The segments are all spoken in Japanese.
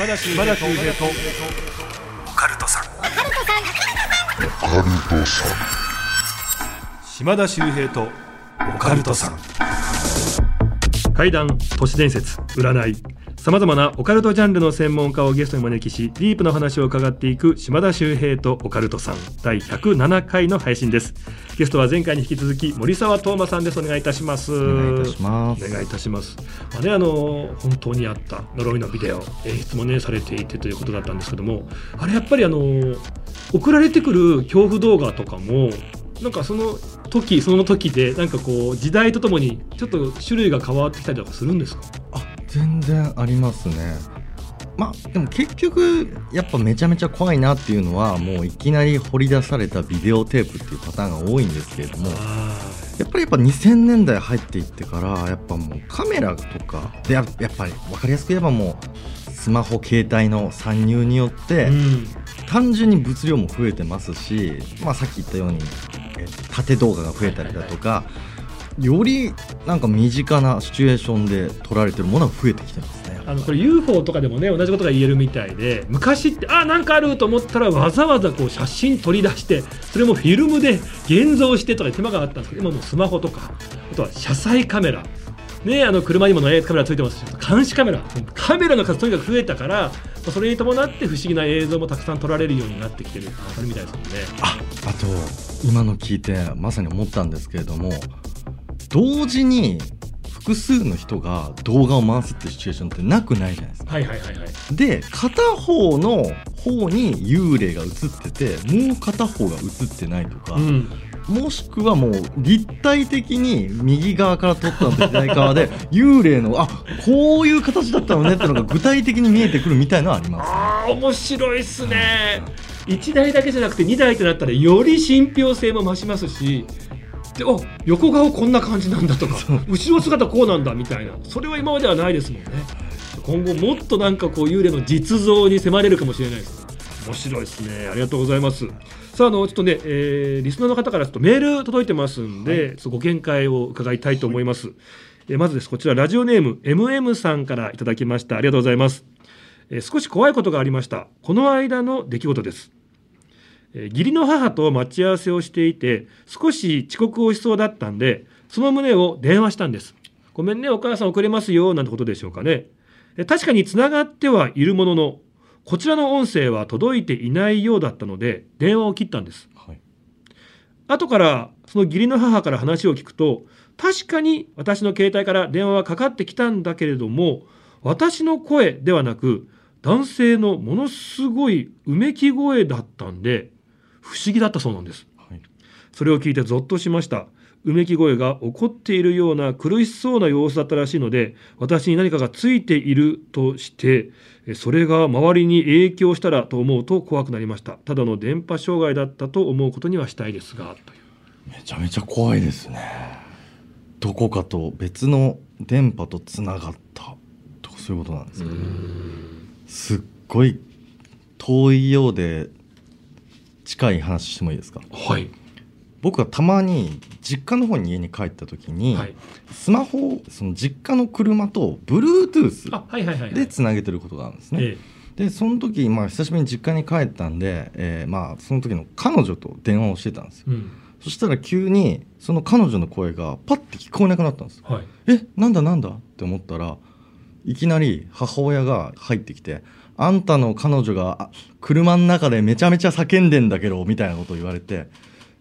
島田秀平とオカルトさん島田秀平とオカルトさん怪談都市伝説占いさまざまなオカルトジャンルの専門家をゲストに招きしディープな話を伺っていく島田秀平とオカルトさん。第107回の配信です。ゲストは前回に引き続き森沢東馬さんです。お願いいたします。お願いいたします。お願いいたします。まあねあの本当にあった呪いのビデオ。演出もねされていてということだったんですけども。あれやっぱりあの送られてくる恐怖動画とかもなんかその時その時でなんかこう時代とともにちょっと種類が変わってきたりとかするんですか？あ全然ありますね。まあでも結局やっぱめちゃめちゃ怖いなっていうのはもういきなり掘り出されたビデオテープっていうパターンが多いんですけれどもやっぱりやっぱ2000年代入っていってからやっぱもうカメラとかでややっぱり分かりやすく言えばもうスマホ携帯の参入によって、うん。単純に物量も増えてますし、まあ、さっき言ったように、え縦動画が増えたりだとかよりなんか身近なシチュエーションで撮られてるものが増えてきてますね。あのこれ UFO とかでもね同じことが言えるみたいで昔ってあなんかあると思ったらわざわざこう写真撮り出してそれもフィルムで現像してとか手間があったんですけど今もうスマホとかあとは車載カメラね、あの車にもねカメラついてますし監視カメラカメラの数とにかく増えたからまあそれに伴って不思議な映像もたくさん撮られるようになってきてるあるみたいですもんね。ああと今の聞いてまさに思ったんですけれども同時に複数の人が動画を回すっていうシチュエーションってなくないじゃないですか。はいはいはいはい。で片方の方に幽霊が映っててもう片方が映ってないとか、うん、もしくはもう立体的に右側から撮ったのと左側で 幽霊のあこういう形だったのねってのが具体的に見えてくるみたいのはあります。あー面白いっすね1台だけじゃなくて2台ってなったらより信憑性も増しますしでお横顔こんな感じなんだとか後ろ姿こうなんだみたいな。それは今まではないですもんね。今後もっとなんかこう幽霊の実像に迫れるかもしれないです。面白いですね。ありがとうございます。さああのちょっとね、えーリスナーの方からちょっとメール届いてますんで、ちょっとご見解を伺いたいと思います、えーまずですこちらラジオネーム MM さんからいただきました。ありがとうございます。えー少し怖いことがありました。この間の出来事です、えー義理の母と待ち合わせをしていて少し遅刻をしそうだったんでその旨を電話したんです。ごめんねお母さん遅れますよなんてことでしょうかね。えー確かにつながってはいるもののこちらの音声は届いていないようだったので電話を切ったんです。はい。後からその義理の母から話を聞くと確かに私の携帯から電話はかかってきたんだけれども私の声ではなく男性のものすごいうめき声だったんで不思議だったそうなんです。はい。それを聞いてゾッとしました。うめき声が怒っているような苦しそうな様子だったらしいので私に何かがついているとしてえそれが周りに影響したらと思うと怖くなりました。ただの電波障害だったと思うことにはしたいですがという。めちゃめちゃ怖いですね。どこかと別の電波とつながった。とかそういうことなんですかすっごい遠いようで近い話してもいいですか？はい。僕はたまに実家の方に家に帰った時に、はい。スマホをその実家の車と Bluetooth でつなげてることがあるんですね、えでその時、まあ、久しぶりに実家に帰ったんで、えーまあ、その時の彼女と電話をしてたんですよ。えうん。そしたら急にその彼女の声がパッて聞こえなくなったんです。よはい。えなんだなんだ？って思ったらいきなり母親が入ってきて「あんたの彼女が車の中でめちゃめちゃ叫んでんだけど」みたいなことを言われて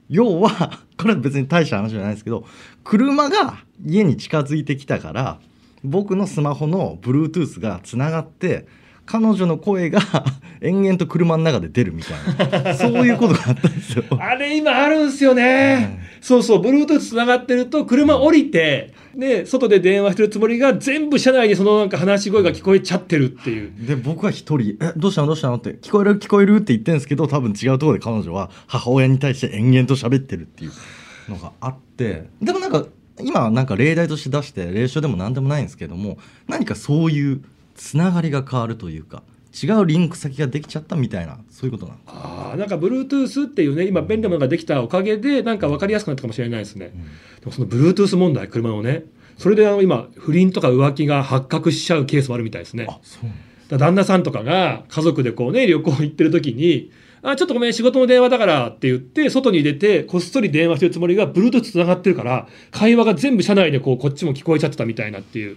要は これは別に大した話じゃないですけど車が家に近づいてきたから僕のスマホの Bluetooth がつながって彼女の声が 延々と車の中で出るみたいな。そういうことがあったんですよ。あれ今あるんすよね、そうそう。Bluetooth つながってると車降りてね外で電話してるつもりが全部車内にそのなんか話し声が聞こえちゃってるっていう。で僕は一人「えどうしたの？どうしたの?」って「聞こえる？聞こえる?」って言ってるんですけど多分違うところで彼女は母親に対して延々と喋ってるっていうのがあって。でもなんか今はなんか例題として出して例書でも何でもないんですけども何かそういうつながりが変わるというか違うリンク先ができちゃったみたいなそういうことなんです。あーなんか Bluetooth っていうね今便利なものができたおかげでなんか分かりやすくなったかもしれないですね、でもその Bluetooth 問題車のね。それであの今不倫とか浮気が発覚しちゃうケースもあるみたいですね。あそう旦那さんとかが家族でこうね旅行行ってる時に「あちょっとごめん仕事の電話だから」って言って外に出てこっそり電話してるつもりが Bluetooth つながってるから会話が全部車内でこうこっちも聞こえちゃってたみたいなっていう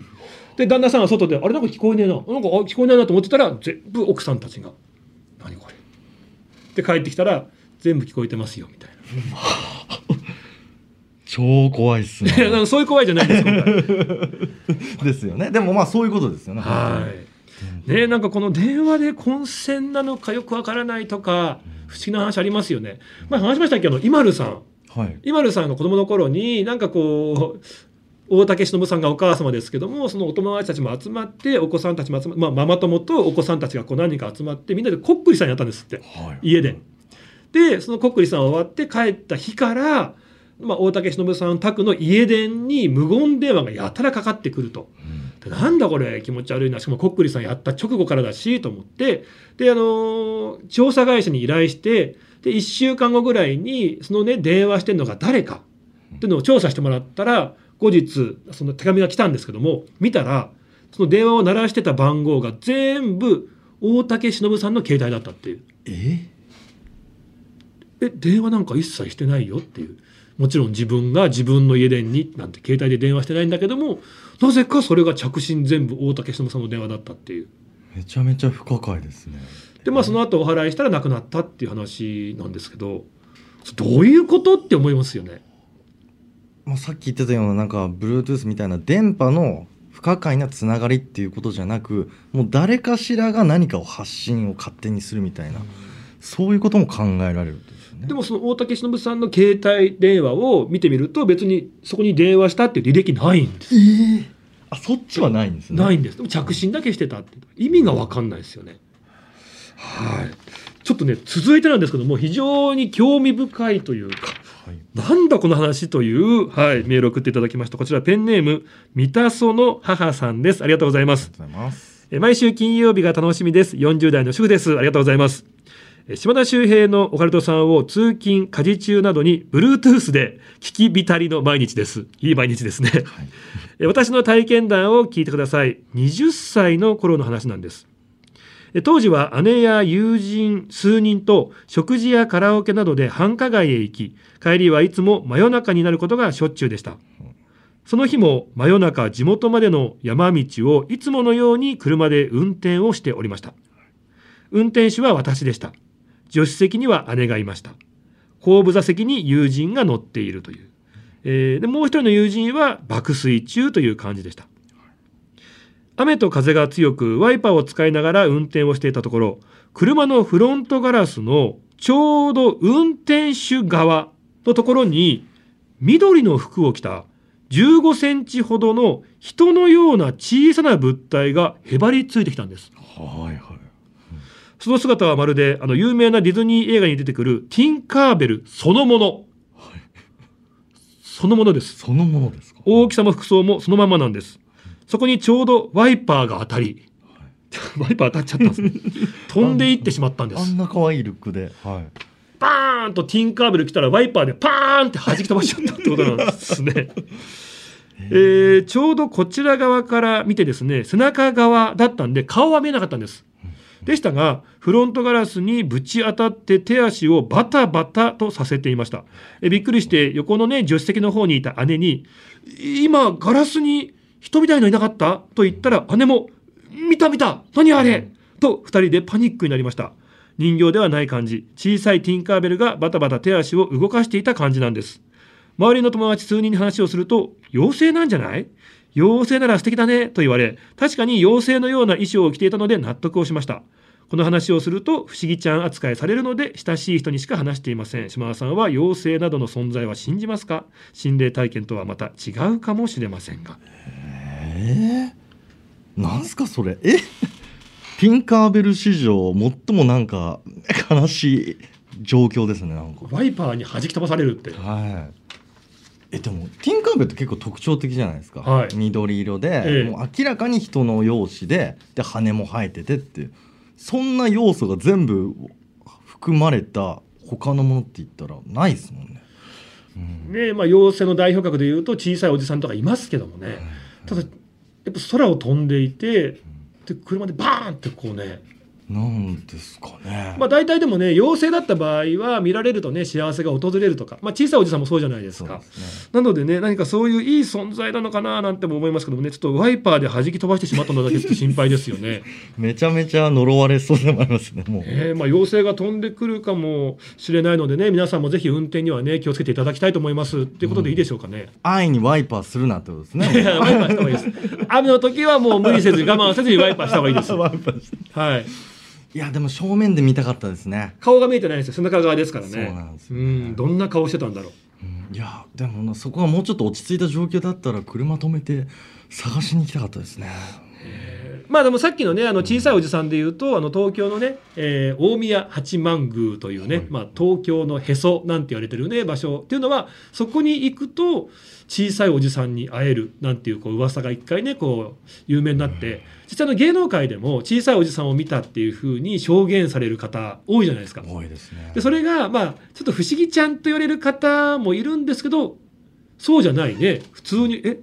で旦那さんが外で「あれなんか聞こえねえな。なんかあ聞こえないな」と思ってたら全部奥さんたちが「何これ」で帰ってきたら「全部聞こえてますよ」みたい 超怖いっす なねそういう怖いじゃないです今回。ですよね。でもまあそういうことですよね。はい。ね、なんかこの電話で混戦なのかよくわからないとか不思議な話ありますよね。まあ話しましたけ？ど、イマルさん。はい。イマルさんが子供の頃になんかこう大竹しのぶさんがお母様ですけどもそのお友達たちも集まってお子さんたちも集まって、まあ、ママ友とお子さんたちがこう何人か集まってみんなでこっくりさんやったんですってはい家で。でそのこっくりさん終わって帰った日から、まあ、大竹しのぶさん宅の家電に無言電話がやたらかかってくると。うんでなんだこれ気持ち悪いなしかもこっくりさんやった直後からだしと思ってであのー調査会社に依頼してで1週間後ぐらいにそのね電話してるのが誰かっていうのを調査してもらったら後日その手紙が来たんですけども見たらその電話を鳴らしてた番号が全部大竹しのぶさんの携帯だったっていう。え？え電話なんか一切してないよっていう。もちろん自分が自分の家電になんて携帯で電話してないんだけどもなぜかそれが着信全部大竹しのぶさんの電話だったっていう。めちゃめちゃ不可解ですね。でまあその後お払いしたら亡くなったっていう話なんですけどどういうことって思いますよね。まあ、さっき言ってたようななんか Bluetooth みたいな電波の不可解なつながりっていうことじゃなくもう誰かしらが何かを発信を勝手にするみたいなそういうことも考えられるんでねでもその大竹しのぶさんの携帯電話を見てみると別にそこに電話したっていう履歴ないんです。ええあそっちはないんですねないんです。でも着信だけしてたって意味が分かんないですよね。はい。ちょっとね続いてなんですけども非常に興味深いというかはいなんだこの話という、はい、メールを送っていただきました。こちらペンネーム三田園の母さんです。ありがとうございます。えー毎週金曜日が楽しみです。40代の主婦です。ありがとうございます。えー島田秀平のオカルトさんを通勤、家事中などに Bluetooth で聞き浸りの毎日です。いい毎日ですね。はいえー私の体験談を聞いてください。20歳の頃の話なんです。当時は姉や友人数人と食事やカラオケなどで繁華街へ行き、帰りはいつも真夜中になることがしょっちゅうでした。その日も真夜中地元までの山道をいつものように車で運転をしておりました。運転手は私でした。助手席には姉がいました。後部座席に友人が乗っているという。えーでもう一人の友人は爆睡中という感じでした。雨と風が強くワイパーを使いながら運転をしていたところ、車のフロントガラスのちょうど運転手側のところに緑の服を着た15センチほどの人のような小さな物体がへばりついてきたんです。はいはいその姿はまるであの有名なディズニー映画に出てくるティンカーベルそのもの。そのものです。そのものですか？大きさも服装もそのままなんです。そこにちょうどワイパーが当たり、ワイパー当たっちゃったんですね。飛んでいってしまったんです。あんな可愛いルックではいバーンとティンカーベル来たらワイパーでパーンって弾き飛ばしちゃったってことなんですね。えーちょうどこちら側から見てですね、背中側だったんで顔は見えなかったんです。でしたが、フロントガラスにぶち当たって手足をバタバタとさせていました。えびっくりして横のね、助手席の方にいた姉に、今ガラスに人みたいのいなかった？と言ったら姉も、見た見た何あれ？と二人でパニックになりました。人形ではない感じ、小さいティンカーベルがバタバタ手足を動かしていた感じなんです。周りの友達数人に話をすると、妖精なんじゃない？妖精なら素敵だねと言われ、確かに妖精のような衣装を着ていたので納得をしました。この話をすると不思議ちゃん扱いされるので親しい人にしか話していません。島田さんは妖精などの存在は信じますか？心霊体験とはまた違うかもしれませんが。えー、なんすかそれ？え？ティンカーベル史上最もなんか悲しい状況ですねなんか。ワイパーに弾き飛ばされるって。はい。えでもティンカーベルって結構特徴的じゃないですか、はい。緑色で、ええ。もう明らかに人の容姿でで羽も生えててってそんな要素が全部含まれた他のものって言ったらないですもんね、うん。ねまあ、妖精の代表格でいうと小さいおじさんとかいますけどもね、ただやっぱ空を飛んでいてで車でバーンってこうねなんですかね。まあ大体でもね陽性だった場合は見られるとね幸せが訪れるとか、まあ、小さいおじさんもそうじゃないですかね。なのでね何かそういういい存在なのかななんても思いますけどもねちょっとワイパーで弾き飛ばしてしまったのだけっと心配ですよね。めちゃめちゃ呪われそうでもありますね。もう。えーまあ、陽性が飛んでくるかもしれないのでね皆さんもぜひ運転にはね気をつけていただきたいと思いますっていうことでいいでしょうかね。安易にワイパーするなってことですいね。や ワイパーした方がいいです。雨の時はもう無理せず我慢せずにワイパーした方がいいです。ワイパーしてはい。いやでも正面で見たかったですね。顔が見えてないんですよ背中側ですからね。そうなんですようんどんな顔してたんだろう。うんいやでもなそこがもうちょっと落ち着いた状況だったら車止めて探しに行きたかったですね。まあでもさっきのねあの小さいおじさんで言うとあの東京のね、えー大宮八幡宮というね、はいまあ、東京のへそなんて言われてるね場所っていうのはそこに行くと小さいおじさんに会えるなんていうこう噂が一回ねこう有名になって実際の芸能界でも小さいおじさんを見たっていうふうに証言される方多いじゃないですか。多いですね。でそれがまあちょっと不思議ちゃんと言われる方もいるんですけどそうじゃないね普通にえ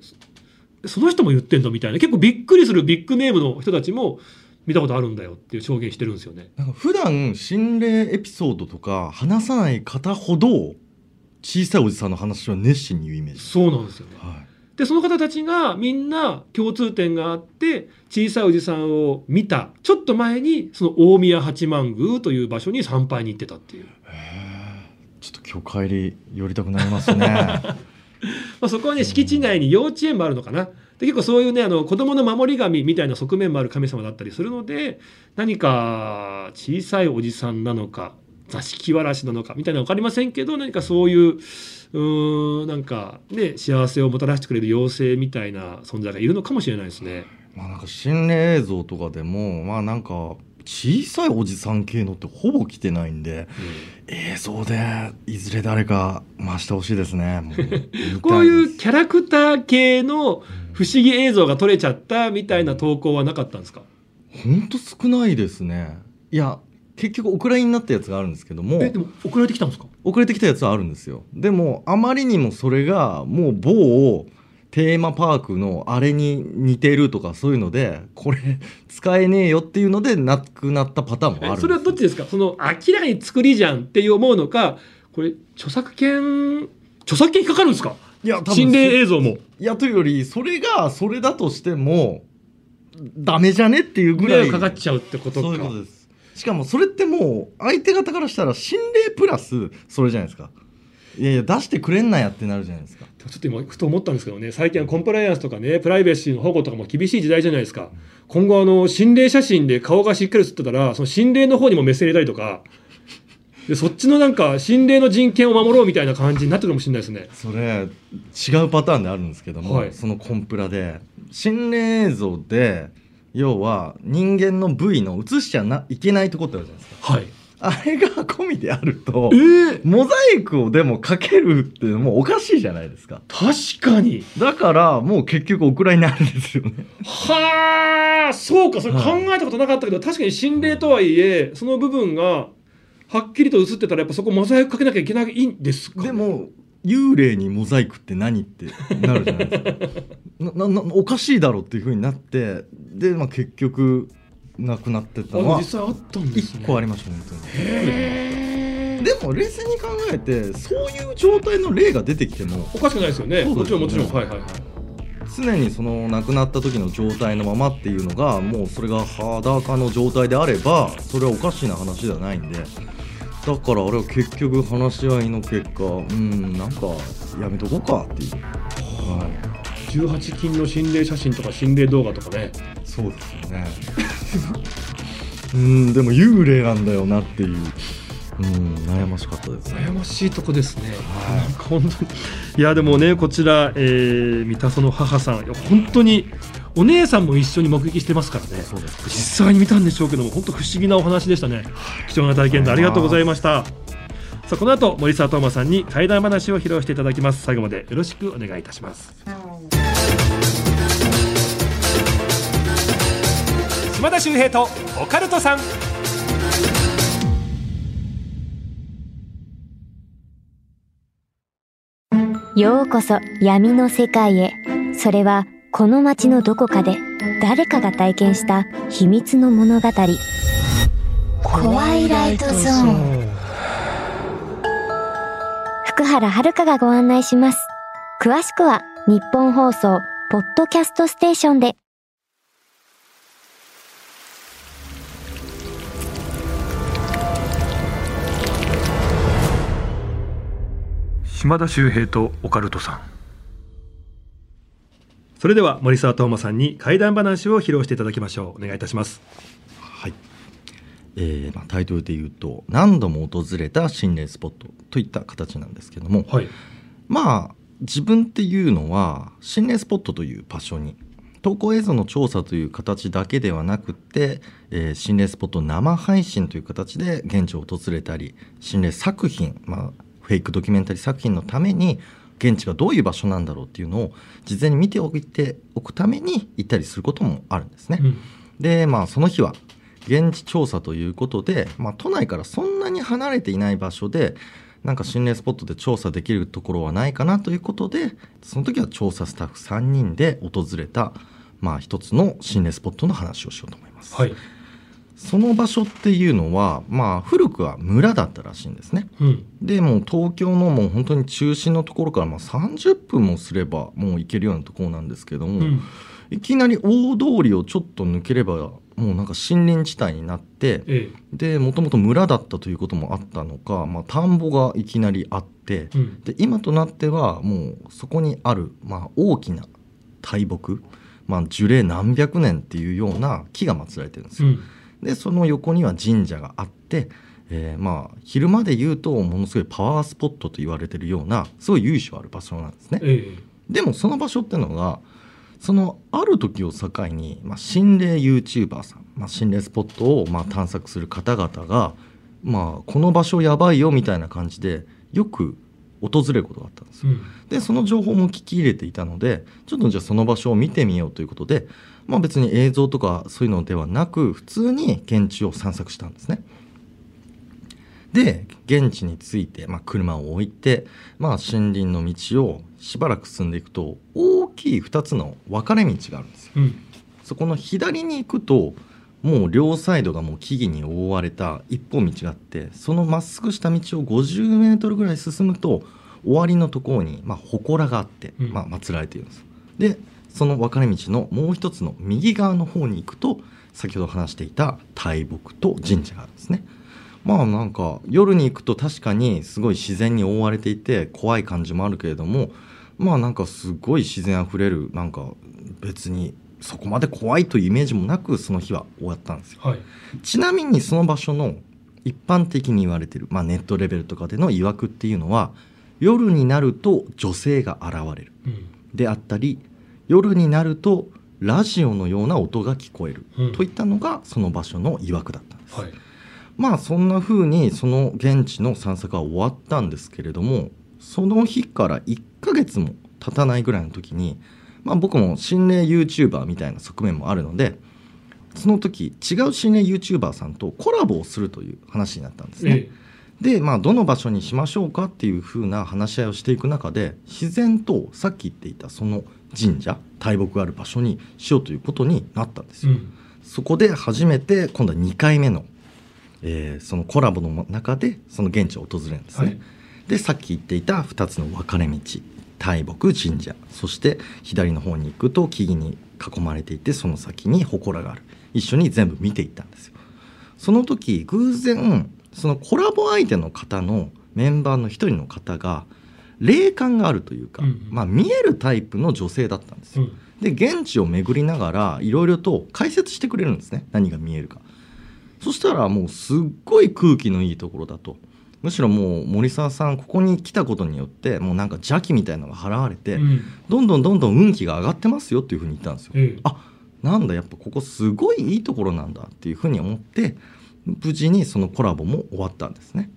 その人も言ってんのみたいな結構びっくりするビッグネームの人たちも見たことあるんだよっていう証言してるんですよね。なんか普段心霊エピソードとか話さない方ほど小さいおじさんの話は熱心に言うイメージ。そうなんですよね。はい。でその方たちがみんな共通点があって小さいおじさんを見たちょっと前にその大宮八幡宮という場所に参拝に行ってたっていう。ちょっと今日帰り寄りたくなりますね。まあ、そこはね敷地内に幼稚園もあるのかなで結構そういうねあの子供の守り神みたいな側面もある神様だったりするので何か小さいおじさんなのか座敷わらしなのかみたいなの分かりませんけど何かそういううーんなんかね幸せをもたらしてくれる妖精みたいな存在がいるのかもしれないですね。まあなんか心霊映像とかでもまあなんか小さいおじさん系のってほぼ来てないんで映像でいずれ誰か回してほしいですね。こういうキャラクター系の不思議映像が撮れちゃったみたいな投稿はなかったんですか？ほんと少ないですね。いや結局お蔵入りになったやつがあるんですけども。えでも送られてきたんですか？遅れてきたやつはあるんですよ。でもあまりにもそれがもう某テーマパークのあれに似てるとかそういうのでこれ使えねえよっていうのでなくなったパターンもあるそれはどっちですか？その明らかに作りじゃんって思うのかこれ著作権著作権引っかかるんですか？いや多分心霊映像も。いやというよりそれがそれだとしてもダメじゃねっていうぐ迷らい惑かかっちゃうってことか。そういうことです。しかもそれってもう相手方からしたら心霊プラスそれじゃないですかいやいや出してくれんなやってなるじゃないですか。ちょっと今ふと思ったんですけどね最近はコンプライアンスとかねプライバシーの保護とかも厳しい時代じゃないですか。今後あの心霊写真で顔がしっかり写ってたらその心霊の方にも目線入れたりとか。でそっちのなんか心霊の人権を守ろうみたいな感じになってるかもしれないですね。それ違うパターンであるんですけども、はい。そのコンプラで心霊映像で要は人間の部位の映しちゃないけないとこってあるじゃないですか。はいあれが込みであるとえー、モザイクをでもかけるってもうおかしいじゃないですか。確かに。だからもう結局お蔵になるんですよね。はあそうか。それ考えたことなかったけど、確かに心霊とはいえその部分がはっきりと映ってたらやっぱそこモザイクかけなきゃいけないんですか、でも幽霊にモザイクって何ってなるじゃないですか。なななおかしいだろっていうふうになってで、まあ、結局なくなってったあのは実際あったんですね。1個ありました本当に。へー。でも冷静に考えてそういう状態の例が出てきてもおかしくないですよね。そうですよね。もちろんもちろん。はいはいはい。常にその亡くなった時の状態のままっていうのがもうそれが裸の状態であればそれはおかしな話ではないんで。だからあれは結局話し合いの結果うんなんかやめとこうかっていう、は18金の心霊写真とか心霊動画とかね。い、そうですよね。うんでも幽霊なんだよなっていう。うん悩ましかったですね。悩ましいとこですね、はい。なんか本当に。いやでもねこちら、えー、三田園の母さん。本当にお姉さんも一緒に目撃してますからね。そうです実際に見たんでしょうけども本当不思議なお話でしたね。貴重な体験でありがとうございました。さあこの後森沢東馬さんに怪談話を披露していただきます。最後までよろしくお願いいたします島田秀平とオカルトさん。ようこそ闇の世界へ。それはこの街のどこかで誰かが体験した秘密の物語。怖いライトゾーン。福原遥がご案内します。詳しくは日本放送ポッドキャストステーションで島田秀平とオカルトさん。それでは森沢東馬さんに怪談話を披露していただきましょう。お願いいたします。はい、えーまあ、タイトルで言うと何度も訪れた心霊スポットといった形なんですけども、はい。まあ自分っていうのは心霊スポットという場所に投稿映像の調査という形だけではなくて、えー心霊スポット生配信という形で現地を訪れたり心霊作品、まあ、フェイクドキュメンタリー作品のために現地がどういう場所なんだろうっていうのを事前に見ておいておくために行ったりすることもあるんですね。うんでまあその日は現地調査ということで、まあ、都内からそんなに離れていない場所でなんか心霊スポットで調査できるところはないかなということでその時は調査スタッフ3人で訪れた、まあ、一つの心霊スポットの話をしようと思います。はいその場所っていうのは、まあ、古くは村だったらしいんですね。うん。でもう東京のもう本当に中心のところからまあ30分もすればもう行けるようなところなんですけども、うん。いきなり大通りをちょっと抜ければもうなんか森林地帯になってえでもともと村だったということもあったのか、まあ、田んぼがいきなりあってえうん。で今となってはもうそこにある、まあ、大きな大木、まあ、樹齢何百年っていうような木が祀られてるんですよ。うんでその横には神社があって、えーまあ昼間で言うとものすごいパワースポットと言われてるようなすごい由緒ある場所なんですね。ええでもその場所ってのがそのある時を境に、まあ、心霊 YouTuber さん、まあ、心霊スポットをまあ探索する方々が、まあ、この場所やばいよみたいな感じでよく訪れることがあったんですよ。うんでその情報も聞き入れていたのでちょっとじゃあその場所を見てみようということで、まあ、別に映像とかそういうのではなく普通に現地を散策したんですね。で現地に着いて、まあ、車を置いて、まあ、森林の道をしばらく進んでいくと大きい2つの分かれ道があるんですよ。うんそこの左に行くともう両サイドがもう木々に覆われた一本道があってそのまっすぐした道を50メートルぐらい進むと終わりのところにまあ祠があって、うんまあ、祀られているんですでその分かれ道のもう一つの右側の方に行くと先ほど話していた大木と神社があるんですね。まあなんか夜に行くと確かにすごい自然に覆われていて怖い感じもあるけれどもまあなんかすごい自然あふれるなんか別にそこまで怖いというイメージもなくその日は終わったんですよ。はい。ちなみにその場所の一般的に言われてる、まあ、ネットレベルとかでの曰くっていうのは夜になると女性が現れる。うん。であったり夜になるとラジオのような音が聞こえる、うん。といったのがその場所の曰くだったんです、はい。まあそんな風にその現地の散策は終わったんですけれどもその日から1ヶ月も経たないぐらいの時に、まあ、僕も心霊 YouTuber みたいな側面もあるのでその時違う心霊 YouTuber さんとコラボをするという話になったんですね。え。で、まあ、どの場所にしましょうかっていう風な話し合いをしていく中で自然とさっき言っていたその神社大木がある場所にしようということになったんですよ。えうんそこで初めて今度は2回目の、えーそのコラボの中でその現地を訪れるんですね。はいでさっき言っていた2つの分かれ道大木神社そして左の方に行くと木々に囲まれていてその先に祠がある一緒に全部見ていったんですよ。その時偶然そのコラボ相手の方のメンバーの一人の方が霊感があるというか、まあ、見えるタイプの女性だったんですよ。うん。で現地を巡りながらいろいろと解説してくれるんですね。何が見えるか。そしたらもうすっごい空気のいいところだと。むしろもう森沢さんここに来たことによってもうなんか邪気みたいなのが払われて、うん。どんどんどんどん運気が上がってますよっていうふうに言ったんですよ、ええ。あなんだやっぱここすごいいいところなんだっていうふうに思って無事にそのコラボも終わったんですね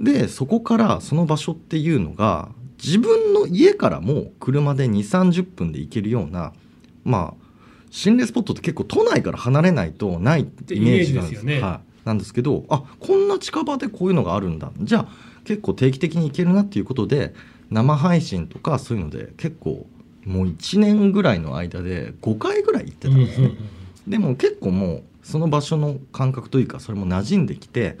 でそこからその場所っていうのが自分の家からも車で2 3 0分で行けるようなまあ心霊スポットって結構都内から離れないとないってイメージなんです。ですよね。はい、なんですけどあこんな近場でこういうのがあるんだ。じゃあ結構定期的に行けるなっていうことで生配信とかそういうので結構もう1年ぐらいの間で5回ぐらい行ってたんですね、でも結構もうその場所の感覚というかそれも馴染んできて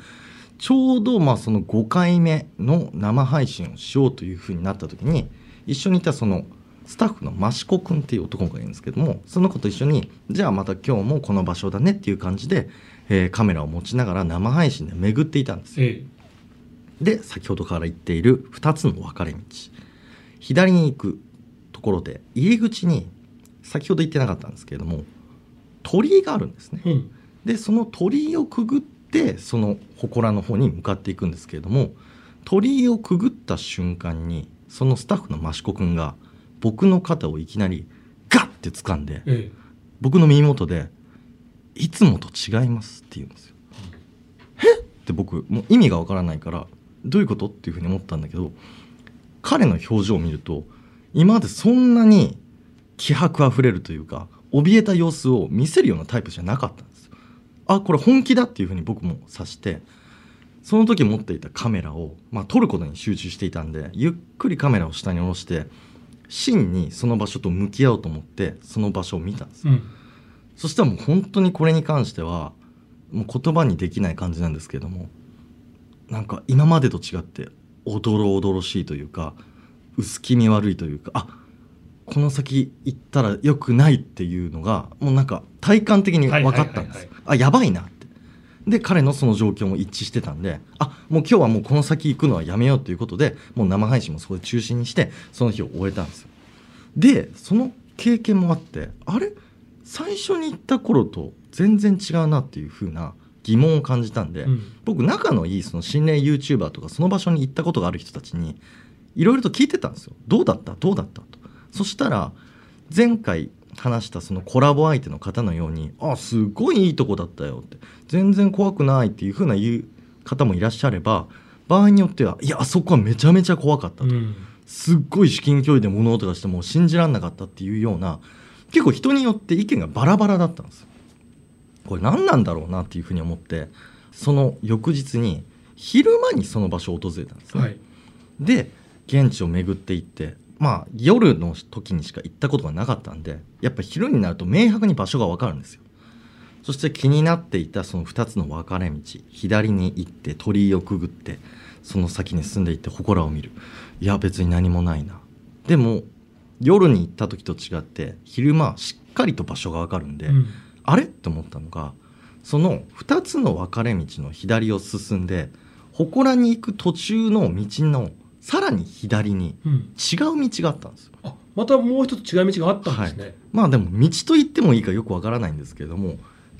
ちょうどまあその5回目の生配信をしようというふうになった時に一緒にいたそのスタッフの益子くんっていう男がいるんですけどもその子と一緒にじゃあまた今日もこの場所だねっていう感じで、えーカメラを持ちながら生配信で巡っていたんですよ。えで先ほどから言っている2つの分かれ道。左に行くところで入り口に先ほど言ってなかったんですけれども鳥居があるんですね。えうん。でその鳥居をくぐってその祠の方に向かっていくんですけれども鳥居をくぐった瞬間にそのスタッフの益子くんが僕の肩をいきなりガッて掴んでえ僕の耳元で「いつもと違います」って言うんですよ。えっ？て僕もう意味がわからないからどういうことっていうふうに思ったんだけど彼の表情を見ると今までそんなに気迫あふれるというか怯えた様子を見せるようなタイプじゃなかった。あこれ本気だっていうふうに僕も察してその時持っていたカメラを、まあ、撮ることに集中していたんでゆっくりカメラを下に下ろして真にその場所と向き合おうと思ってその場所を見たんですよ。うん。そしたらもう本当にこれに関してはもう言葉にできない感じなんですけれどもなんか今までと違っておどろおどろしいというか薄気味悪いというかあこの先行ったら良くないっていうのがもうなんか体感的に分かったんです。あやばいなって。で彼のその状況も一致してたんであもう今日はもうこの先行くのはやめようということでもう生配信もそこで中止にしてその日を終えたんですよ。でその経験もあってあれ？最初に行った頃と全然違うなっていう風な疑問を感じたんで、うん。僕仲のいいその心霊 YouTuber とかその場所に行ったことがある人たちにいろいろと聞いてたんですよ。どうだった？どうだった？と。そしたら前回話したそのコラボ相手の方のように「あすごいいいとこだったよ」って全然怖くないっていう風な言う方もいらっしゃれば場合によっては「いやあそこはめちゃめちゃ怖かった」と。うんすっごい至近距離で物音がしてもう信じられなかったっていうような結構人によって意見がバラバラだったんですよ。これ何なんだろうなっていうふうに思ってその翌日に昼間にその場所を訪れたんですね。はいで現地を巡っていってまあ夜の時にしか行ったことがなかったんでやっぱ昼になると明白に場所が分かるんですよ。そして気になっていたその2つの分かれ道左に行って鳥居をくぐってその先に進んでいって祠を見る。いや別に何もないな。でも夜に行った時と違って昼間しっかりと場所が分かるんで、うん。あれ？って思ったのがその2つの分かれ道の左を進んで祠に行く途中の道のさらに左にうん違う道があったんですよ。あまたもう一つ違う道があったんですね、まあでも道と言ってもいいかよくわからないんですけれども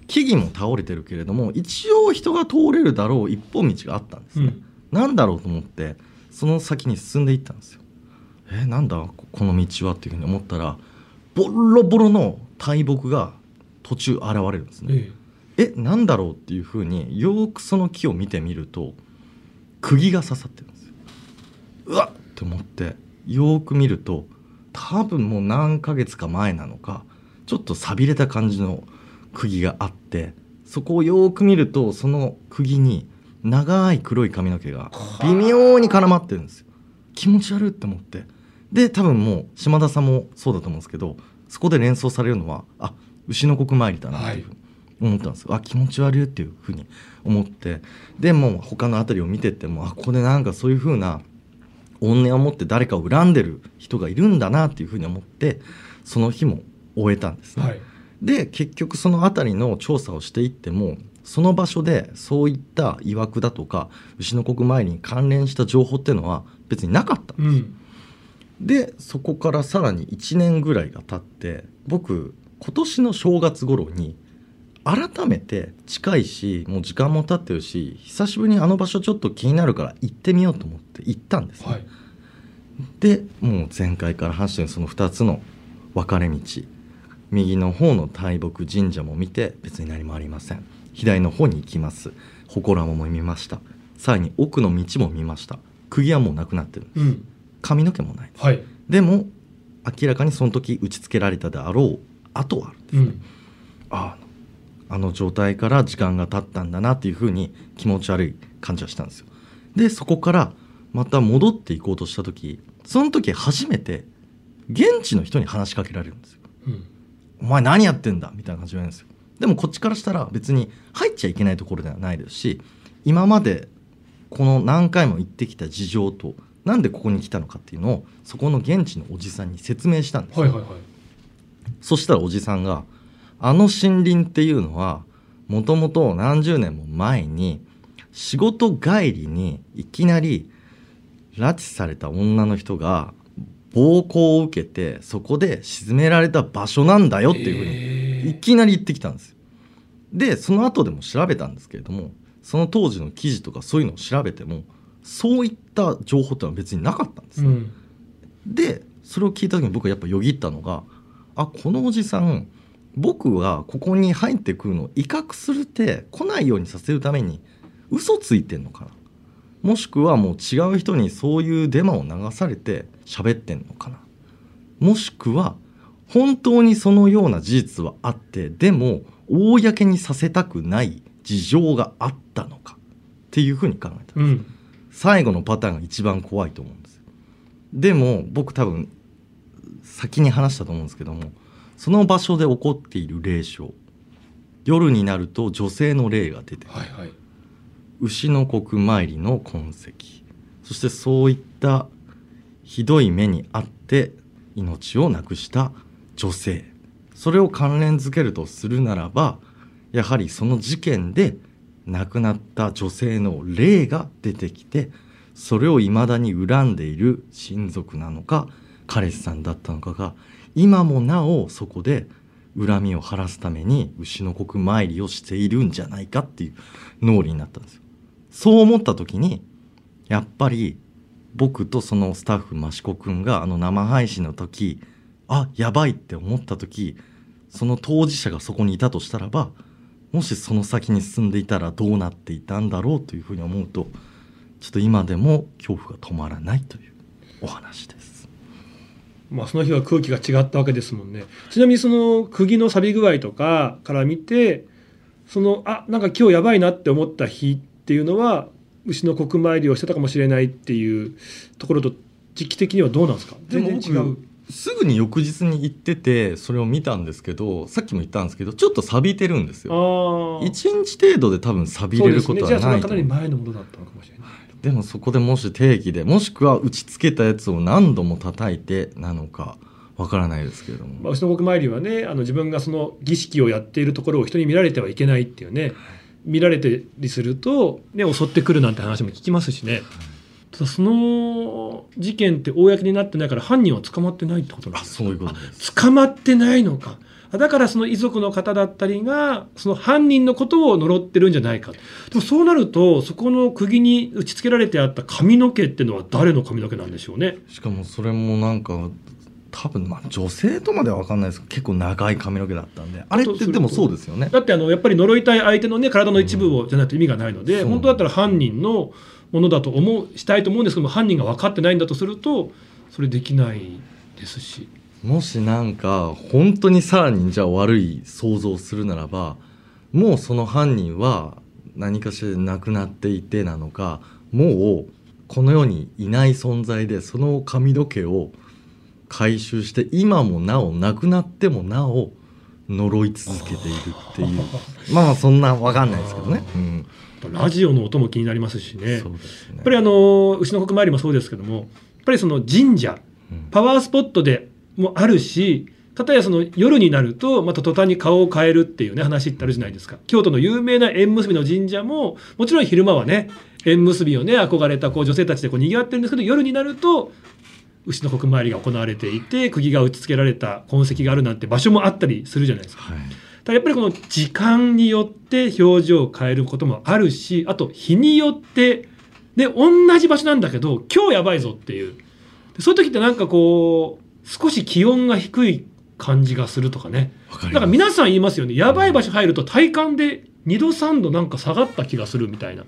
木々も倒れてるけれども一応人が通れるだろう一本道があったんですね。うんなんだろうと思ってその先に進んでいったんですよ。えなんだここの道はっていうふうに思ったらボロボロの大木が途中現れるんですね。ええなんだろうっていうふうによーくその木を見てみると釘が刺さってるうわっ！って思ってよーく見ると多分もう何ヶ月か前なのかちょっと寂れた感じの釘があってそこをよーく見るとその釘に長い黒い髪の毛が微妙に絡まってるんですよ。気持ち悪いって思って。で多分もう島田さんもそうだと思うんですけどそこで連想されるのはあ牛の国参りだなっていうふうに思ったんですよ、あ気持ち悪いっていうふうに思って。でもう他の辺りを見てってもあここでなんかそういうふうな怨念を持って誰かを恨んでる人がいるんだなっていうふうに思ってその日も終えたんですね、はい。で結局その辺りの調査をしていってもその場所でそういった曰くだとか牛の国参りに関連した情報っていうのは別になかったうん。でそこからさらに1年ぐらいが経って僕今年の正月頃に改めて近いしもう時間も経ってるし久しぶりにあの場所ちょっと気になるから行ってみようと思って行ったんですね、はい。でもう前回から話してるその2つの分かれ道。右の方の大木神社も見て別に何もありません。左の方に行きます。祠も見ました。さらに奥の道も見ました。釘はもうなくなってるうん。髪の毛もないはい。でも明らかにその時打ち付けられたであろう跡はあるんですね、うん。あああの状態から時間が経ったんだなっていうふうに気持ち悪い感じはしたんですよ。でそこからまた戻っていこうとした時その時初めて現地の人に話しかけられるんですよ。うん。お前何やってんだみたいな感じなんですよ。でもこっちからしたら別に入っちゃいけないところではないですし今までこの何回も行ってきた事情となんでここに来たのかっていうのをそこの現地のおじさんに説明したんですよ、はいはいはい。そしたらおじさんがあの森林っていうのはもともと何十年も前に仕事帰りにいきなり拉致された女の人が暴行を受けてそこで沈められた場所なんだよっていうふうにえいきなり言ってきたんですよ。でその後でも調べたんですけれどもその当時の記事とかそういうのを調べてもそういった情報ってのは別になかったんですね。うんでそれを聞いた時に僕はやっぱよぎったのがあこのおじさん僕がここに入ってくるのを威嚇するって来ないようにさせるために嘘ついてんのかな？もしくはもう違う人にそういうデマを流されて喋ってんのかな？もしくは本当にそのような事実はあってでも公にさせたくない事情があったのか？っていうふうに考えたうん。最後のパターンが一番怖いと思うんです。よでも僕多分先に話したと思うんですけどもその場所で起こっている霊障。夜になると女性の霊が出てはいはい。牛の国参りの痕跡。そしてそういったひどい目にあって命をなくした女性。それを関連づけるとするならばやはりその事件で亡くなった女性の霊が出てきてそれを未だに恨んでいる親族なのか彼氏さんだったのかが今もなおそこで恨みを晴らすために牛の国参りをしているんじゃないかっていう脳裏になったんですよ。そう思った時にやっぱり僕とそのスタッフ益子くんがあの生配信の時あやばいって思った時その当事者がそこにいたとしたらばもしその先に進んでいたらどうなっていたんだろうというふうに思うとちょっと今でも恐怖が止まらないというお話です。まあ、その日は空気が違ったわけですもんね。ちなみにその釘の錆び具合とかから見てそのあなんか今日やばいなって思った日っていうのは牛の国参りをしてたかもしれないっていうところと時期的にはどうなんですか？全然違う。僕すぐに翌日に行っててそれを見たんですけどさっきも言ったんですけどちょっと錆びてるんですあよ。あ1日程度で多分錆びれることはそうですね、じゃあそれはかなり前のものだったのかもしれないでもそこでもし定期でもしくは打ちつけたやつを何度も叩いてなのかわからないですけれども、まあ、牛の国参りはねあの自分がその儀式をやっているところを人に見られてはいけないっていうね見られたりすると、ね、襲ってくるなんて話も聞きますしね。ただその事件って公になってないから犯人は捕まってないってことなんあですそういうことです。捕まってないのか。あだからその遺族の方だったりがその犯人のことを呪ってるんじゃないかでもそうなるとそこの釘に打ち付けられてあった髪の毛っていうのは誰の髪の毛なんでしょうね。しかもそれもなんか多分まあ女性とまでは分かんないです。けど結構長い髪の毛だったんで。あれってでもそうですよね。だってあのやっぱり呪いたい相手のね体の一部をじゃないと意味がないので、本当だったら犯人のものだと思うしたいと思うんですけども犯人が分かってないんだとするとそれできないですしもしなんか本当にさらにじゃあ悪い想像をするならばもうその犯人は何かしらで亡くなっていてなのかもうこの世にいない存在でその髪の毛を回収して今もなお亡くなってもなお呪い続けているっていう。まあまあそんなわかんないですけどね、うん、ラジオの音も気になりますしね。すね。やっぱりあの牛の国参りもそうですけどもやっぱりその神社うん。パワースポットでもあるし片やその夜になるとまた途端に顔を変えるっていうね話ってあるじゃないですか。京都の有名な縁結びの神社ももちろん昼間はね縁結びをね憧れたこう女性たちでこう賑わってるんですけど夜になると牛の国参りが行われていて釘が打ち付けられた痕跡があるなんて場所もあったりするじゃないですか。はい。ただやっぱりこの時間によって表情を変えることもあるしあと日によってで同じ場所なんだけど今日やばいぞっていう。でそういう時ってなんかこう少し気温が低い感じがするとかね。わかります。なんか皆さん言いますよね。やばい場所入ると体感で2度3度なんか下がった気がするみたいな。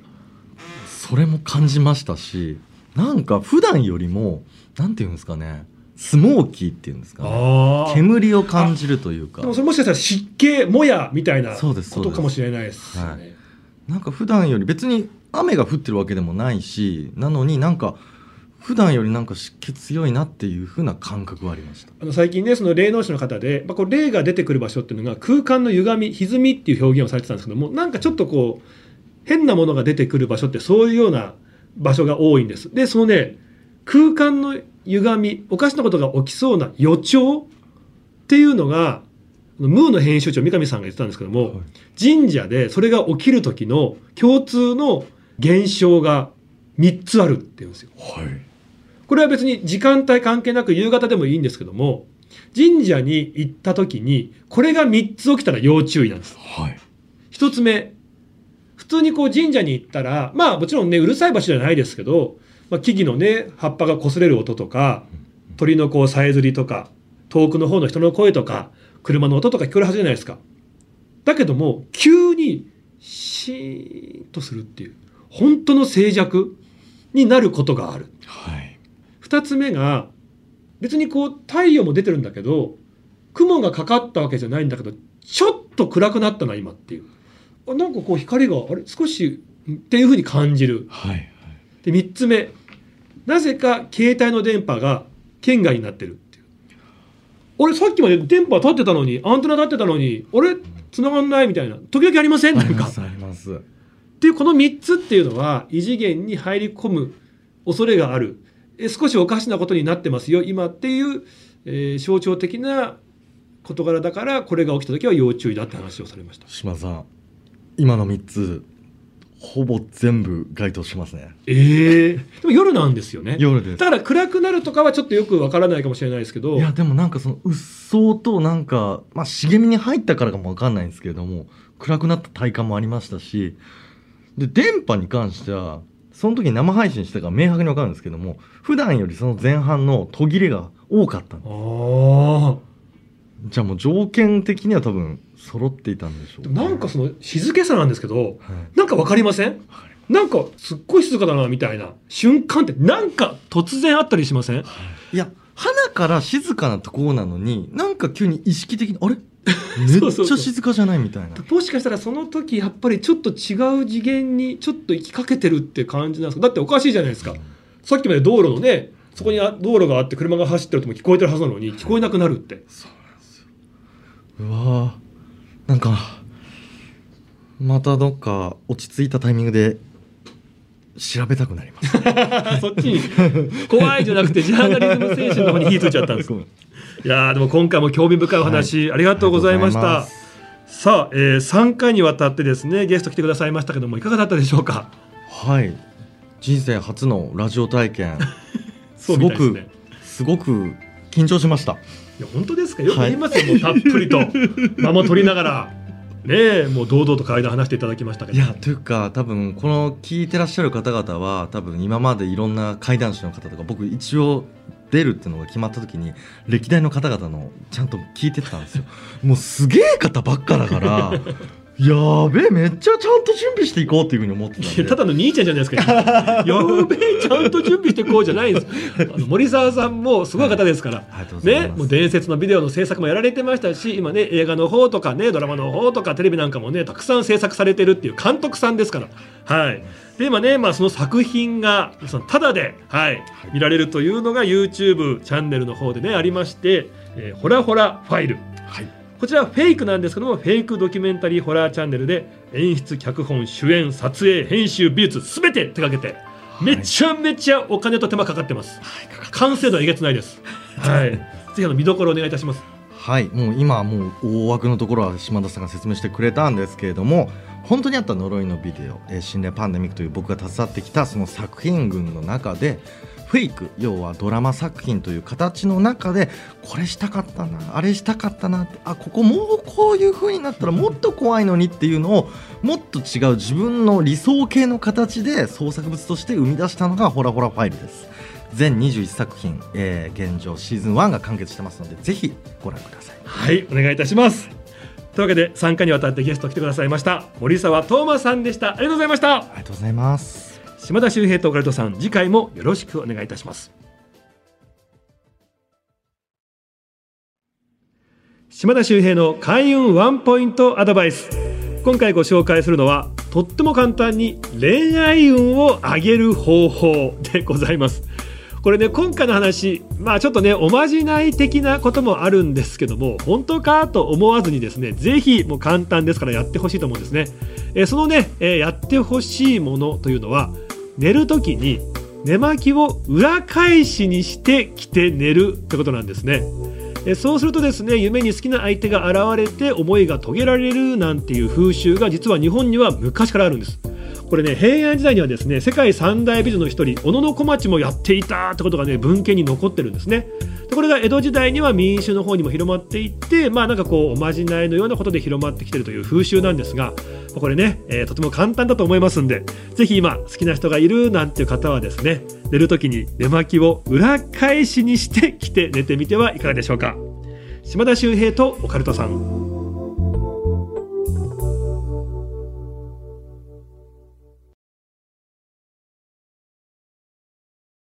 それも感じましたしなんか普段よりもなんていうんですかね。スモーキーっていうんですかね。あ煙を感じるというか。でもそれもしかしたら湿気もやみたいなことかもしれないです。はい。なんか普段より別に雨が降ってるわけでもないしなのになんか普段よりなんか湿気強いなっていう風な感覚はありました。あの最近ねその霊能者の方で、まあ、これ霊が出てくる場所っていうのが空間の歪み歪みっていう表現をされてたんですけどもなんかちょっとこう変なものが出てくる場所ってそういうような場所が多いんです。でそのね空間の歪みおかしなことが起きそうな予兆っていうのがムーの編集長三上さんが言ってたんですけども、はい。神社でそれが起きる時の共通の現象が3つあるっていうんですよ。はいこれは別に時間帯関係なく夕方でもいいんですけども神社に行った時にこれが3つ起きたら要注意なんです。はい。一つ目普通にこう神社に行ったらまあもちろんねうるさい場所じゃないですけど、まあ、木々のね葉っぱが擦れる音とか鳥のこうさえずりとか遠くの方の人の声とか車の音とか聞こえるはずじゃないですか。だけども急にシーンとするっていう本当の静寂になることがある。はい二つ目が別にこう太陽も出てるんだけど雲がかかったわけじゃないんだけどちょっと暗くなったな今っていう。あなんかこう光があれ？少しっていうふうに感じる。はいで3つ目。なぜか携帯の電波が圏外になってるっていう。俺さっきまで電波立ってたのにアンテナ立ってたのに俺繋がんないみたいな。時々ありません？なんかありますあります。っていうこの3つっていうのは異次元に入り込む恐れがある。え少しおかしなことになってますよ今っていう、えー象徴的な事柄だからこれが起きた時は要注意だって話をされました。島さん今の3つほぼ全部該当しますね。ええでも夜なんですよね。夜です。だから暗くなるとかはちょっとよくわからないかもしれないですけど。いやでもなんかそのうっそうとなんかまあ茂みに入ったからかもわかんないんですけれども暗くなった体感もありましたしで電波に関してはその時に生配信してたから明白にわかるんですけども普段よりその前半の途切れが多かったんです。ああじゃあもう条件的には多分揃っていたんでしょうでもなんかその静けさなんですけどはい。なんかわかりません？なんかすっごい静かだなみたいな瞬間ってなんか突然あったりしません？いや花から静かなところなのになんか急に意識的にあれ？めそうそうっちゃ静かじゃないみたいな。もしかしたらその時やっぱりちょっと違う次元にちょっと行きかけてるって感じなんですか？だっておかしいじゃないですか。さっきまで道路のねそこにあ道路があって車が走ってるとも聞こえてるはずなのに聞こえなくなるって。うわーなんかまたどっか落ち着いたタイミングで調べたくなります。そっちに。怖いじゃなくてジャーナリズム精神の方に火ついちゃったんです。いやーでも今回も興味深いお話、ありがとうございました。ありがとうございます。さあ、えー、3回にわたってですねゲスト来てくださいましたけどもいかがだったでしょうか？はい。人生初のラジオ体験。そうみたいですね。すごく緊張しました。いや本当ですか？よく言いますよ、もうたっぷりと。間も取りながらねもう堂々と階段話していただきましたけど。いやというか多分この聞いてらっしゃる方々は多分今までいろんな怪談師の方とか僕一応出るっていうのが決まった時に歴代の方々のちゃんと聞いてたんですよ。もうすげえ方ばっかだからやべえめっちゃちゃんと準備していこうっていうふうに思ってたただの兄ちゃんじゃないですか。やべえちゃんと準備してこうじゃないんです。あの森沢さんもすごい方ですから、ね、もう伝説のビデオの制作もやられてましたし今ね映画の方とかねドラマの方とかテレビなんかもねたくさん制作されてるっていう監督さんですから。はい。で今ね、まあ、その作品がそのただで、はい、見られるというのが YouTube チャンネルの方でねありまして「えーホラホラファイル」はいこちらはフェイクなんです。けどもフェイクドキュメンタリーホラーチャンネルで演出脚本主演撮影編集美術すべて手掛けてめちゃめちゃお金と手間かかってます、完成度はえげつないです。はい。ぜひあの見どころお願いいたします。はい。もう今はもう大枠のところは島田さんが説明してくれたんですけれども本当にあった呪いのビデオ「えー心霊パンデミック」という僕が携わってきたその作品群の中でフェイク要はドラマ作品という形の中でこれしたかったなあれしたかったなってあここもうこういう風になったらもっと怖いのにっていうのをもっと違う自分の理想系の形で創作物として生み出したのがホラホラファイルです。全21作品、えー現状シーズン1が完結してますのでぜひご覧ください。はいお願いいたします。というわけで3回にわたってゲスト来てくださいました森沢東馬さんでした。ありがとうございました。ありがとうございます島田秀平とオカルトさん次回もよろしくお願いいたします。島田秀平の開運ワンポイントアドバイス。今回ご紹介するのはとっても簡単に恋愛運を上げる方法でございます。これね今回の話まあちょっとねおまじない的なこともあるんですけども本当かと思わずにですねぜひもう簡単ですからやってほしいと思うんですね、えー、そのね、えー、やってほしいものというのは寝る時に寝巻きを裏返しにして着て寝るってことなんですね。えそうするとですね夢に好きな相手が現れて思いが遂げられるなんていう風習が実は日本には昔からあるんです。これね平安時代にはですね世界三大美女の一人小野小町もやっていたってことがね文献に残ってるんですね。でこれが江戸時代には民衆の方にも広まっていってまあなんかこうおまじないのようなことで広まってきてるという風習なんですがこれね、えー、とても簡単だと思いますんでぜひ今好きな人がいるなんていう方はですね寝る時に寝巻きを裏返しにして着て寝てみてはいかがでしょうか。島田秀平とオカルトさん。